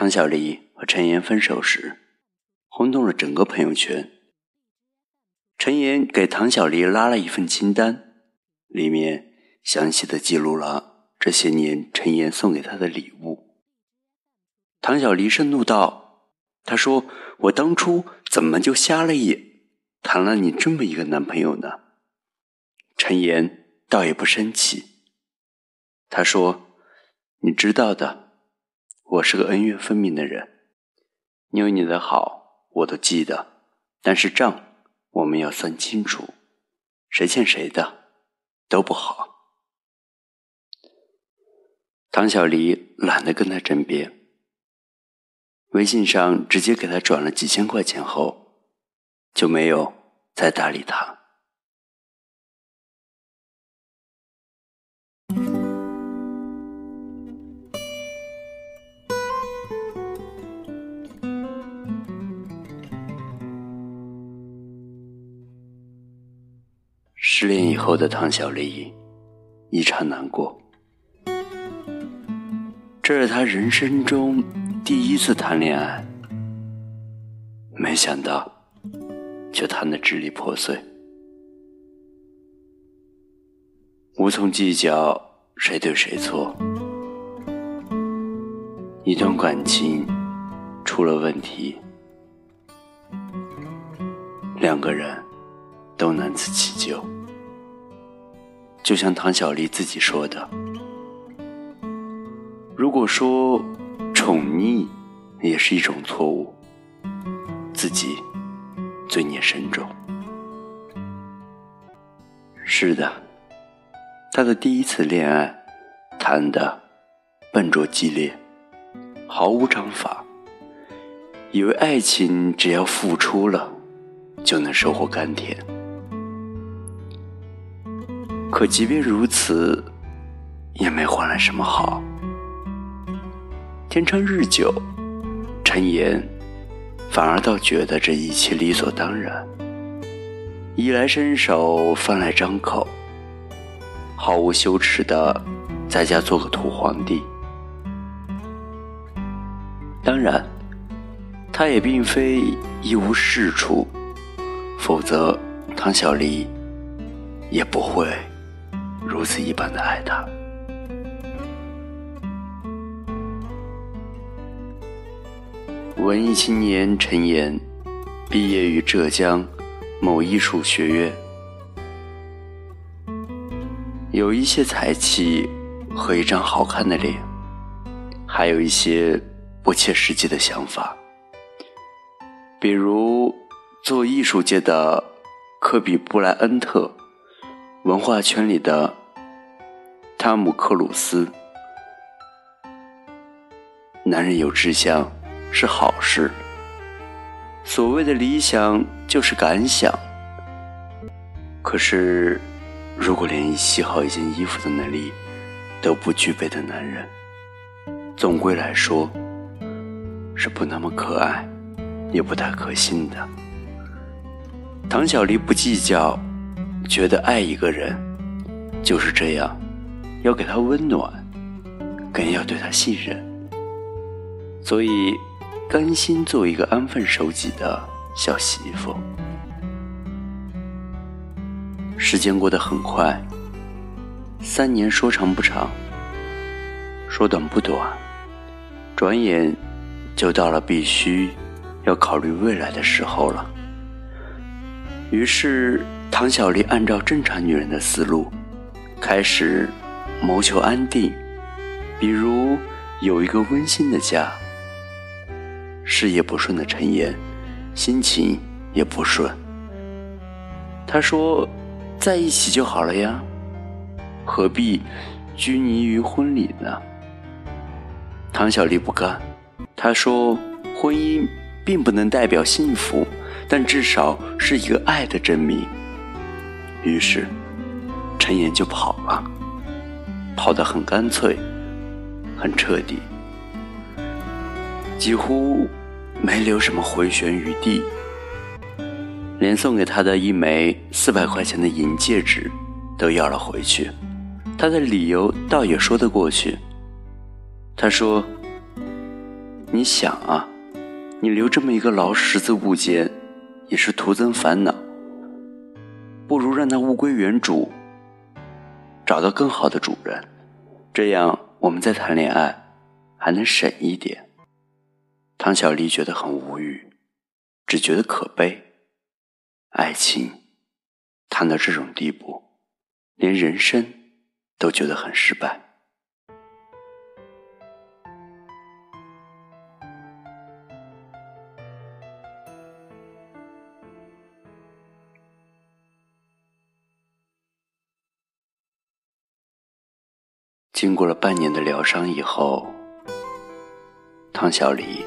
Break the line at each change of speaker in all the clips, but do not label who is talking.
唐小丽和陈岩分手时，轰动了整个朋友圈。陈岩给唐小丽拉了一份清单，里面详细的记录了这些年陈岩送给她的礼物。唐小丽盛怒道：“他说我当初怎么就瞎了眼，谈了你这么一个男朋友呢？”陈岩倒也不生气，他说：“你知道的，我是个恩怨分明的人，你有你的好，我都记得，但是账。”我们要算清楚，谁欠谁的都不好。唐小黎懒得跟他争辩，微信上直接给他转了几千块钱后，就没有再搭理他。失恋以后的唐小丽异常难过，这是她人生中第一次谈恋爱，没想到却谈得支离破碎，无从计较谁对谁错，一段感情出了问题，两个人都难辞其咎。就像唐小丽自己说的：“如果说宠溺也是一种错误，自己罪孽深重。”是的，他的第一次恋爱谈的笨拙激烈，毫无章法，以为爱情只要付出了就能收获甘甜。可即便如此，也没换来什么好。天长日久，陈岩反而倒觉得这一切理所当然，衣来伸手，饭来张口，毫无羞耻的在家做个土皇帝。当然，他也并非一无是处，否则唐小丽也不会。如此一般的爱他。文艺青年陈岩，毕业于浙江某艺术学院，有一些才气和一张好看的脸，还有一些不切实际的想法，比如做艺术界的科比布莱恩特。文化圈里的汤姆·克鲁斯，男人有志向是好事。所谓的理想就是感想。可是，如果连洗好一件衣服的能力都不具备的男人，总归来说是不那么可爱，也不太可信的。唐小丽不计较。觉得爱一个人就是这样，要给他温暖，更要对他信任，所以甘心做一个安分守己的小媳妇。时间过得很快，三年说长不长，说短不短，转眼就到了必须要考虑未来的时候了。于是。唐小丽按照正常女人的思路，开始谋求安定，比如有一个温馨的家。事业不顺的陈岩，心情也不顺。他说：“在一起就好了呀，何必拘泥于婚礼呢？”唐小丽不干，她说：“婚姻并不能代表幸福，但至少是一个爱的证明。”于是，陈岩就跑了，跑得很干脆，很彻底，几乎没留什么回旋余地，连送给他的一枚四百块钱的银戒指都要了回去。他的理由倒也说得过去，他说：“你想啊，你留这么一个老十字物件，也是徒增烦恼。不如让它物归原主，找到更好的主人，这样我们再谈恋爱还能省一点。唐小丽觉得很无语，只觉得可悲。爱情谈到这种地步，连人生都觉得很失败。经过了半年的疗伤以后，汤小黎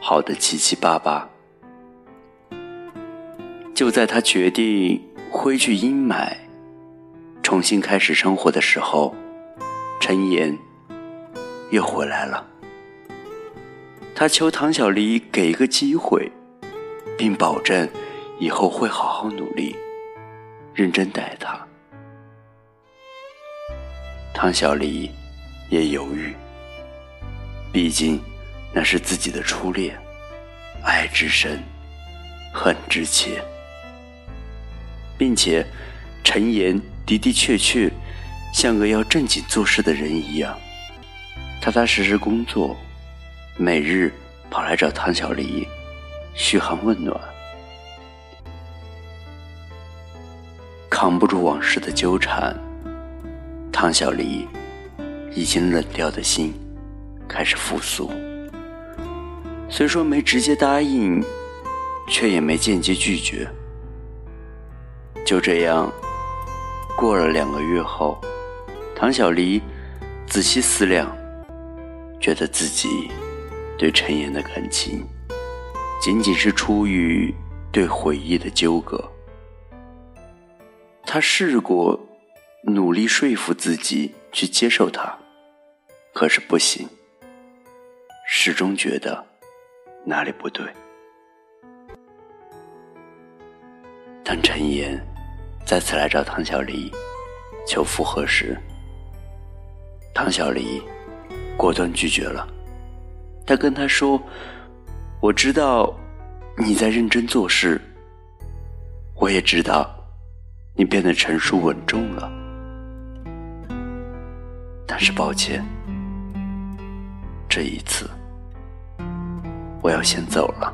好的七七八八。就在他决定挥去阴霾，重新开始生活的时候，陈岩又回来了。他求唐小黎给一个机会，并保证以后会好好努力，认真待他。唐小黎也犹豫，毕竟那是自己的初恋，爱之深，恨之切，并且陈岩的的确确像个要正经做事的人一样，踏踏实实工作，每日跑来找唐小黎嘘寒问暖，扛不住往事的纠缠。汤小黎已经冷掉的心开始复苏，虽说没直接答应，却也没间接拒绝。就这样过了两个月后，唐小黎仔细思量，觉得自己对陈岩的感情仅仅是出于对回忆的纠葛。他试过。努力说服自己去接受他，可是不行，始终觉得哪里不对。当陈岩再次来找唐小黎求复合时，唐小黎果断拒绝了。他跟他说：“我知道你在认真做事，我也知道你变得成熟稳重了。”但是抱歉，这一次我要先走了。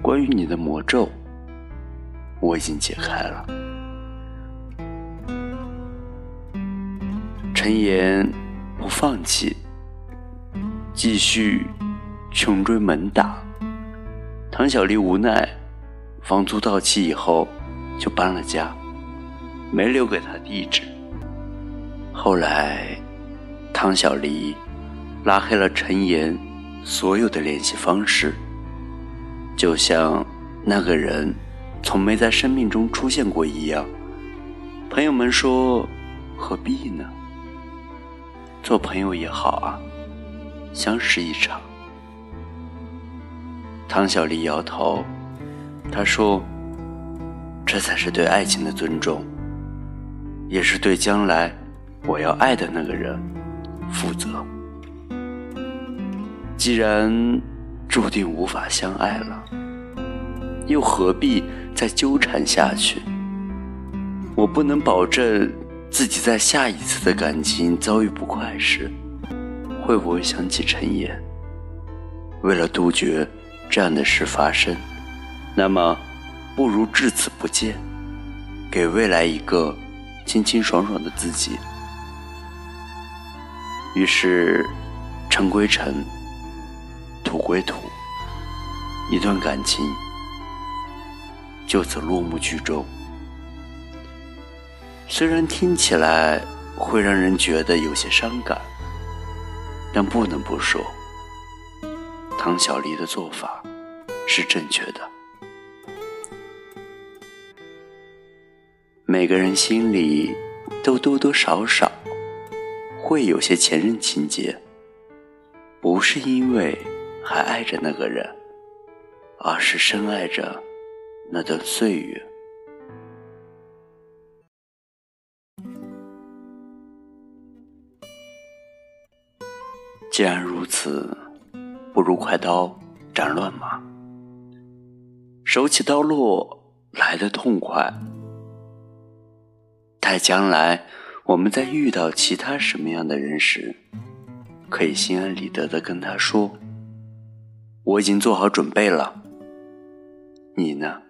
关于你的魔咒，我已经解开了。陈岩不放弃，继续穷追猛打。唐小丽无奈，房租到期以后就搬了家，没留给他地址。后来，汤小黎拉黑了陈岩所有的联系方式，就像那个人从没在生命中出现过一样。朋友们说：“何必呢？做朋友也好啊，相识一场。”汤小黎摇头，他说：“这才是对爱情的尊重，也是对将来。”我要爱的那个人负责。既然注定无法相爱了，又何必再纠缠下去？我不能保证自己在下一次的感情遭遇不快时，会不会想起陈岩。为了杜绝这样的事发生，那么不如至此不见，给未来一个清清爽爽的自己。于是，尘归尘，土归土，一段感情就此落幕剧终。虽然听起来会让人觉得有些伤感，但不能不说，唐小黎的做法是正确的。每个人心里都多多少少。会有些前任情节，不是因为还爱着那个人，而是深爱着那段岁月。既然如此，不如快刀斩乱麻，手起刀落来的痛快。待将来我们在遇到其他什么样的人时，可以心安理得的跟他说：“我已经做好准备了。”你呢？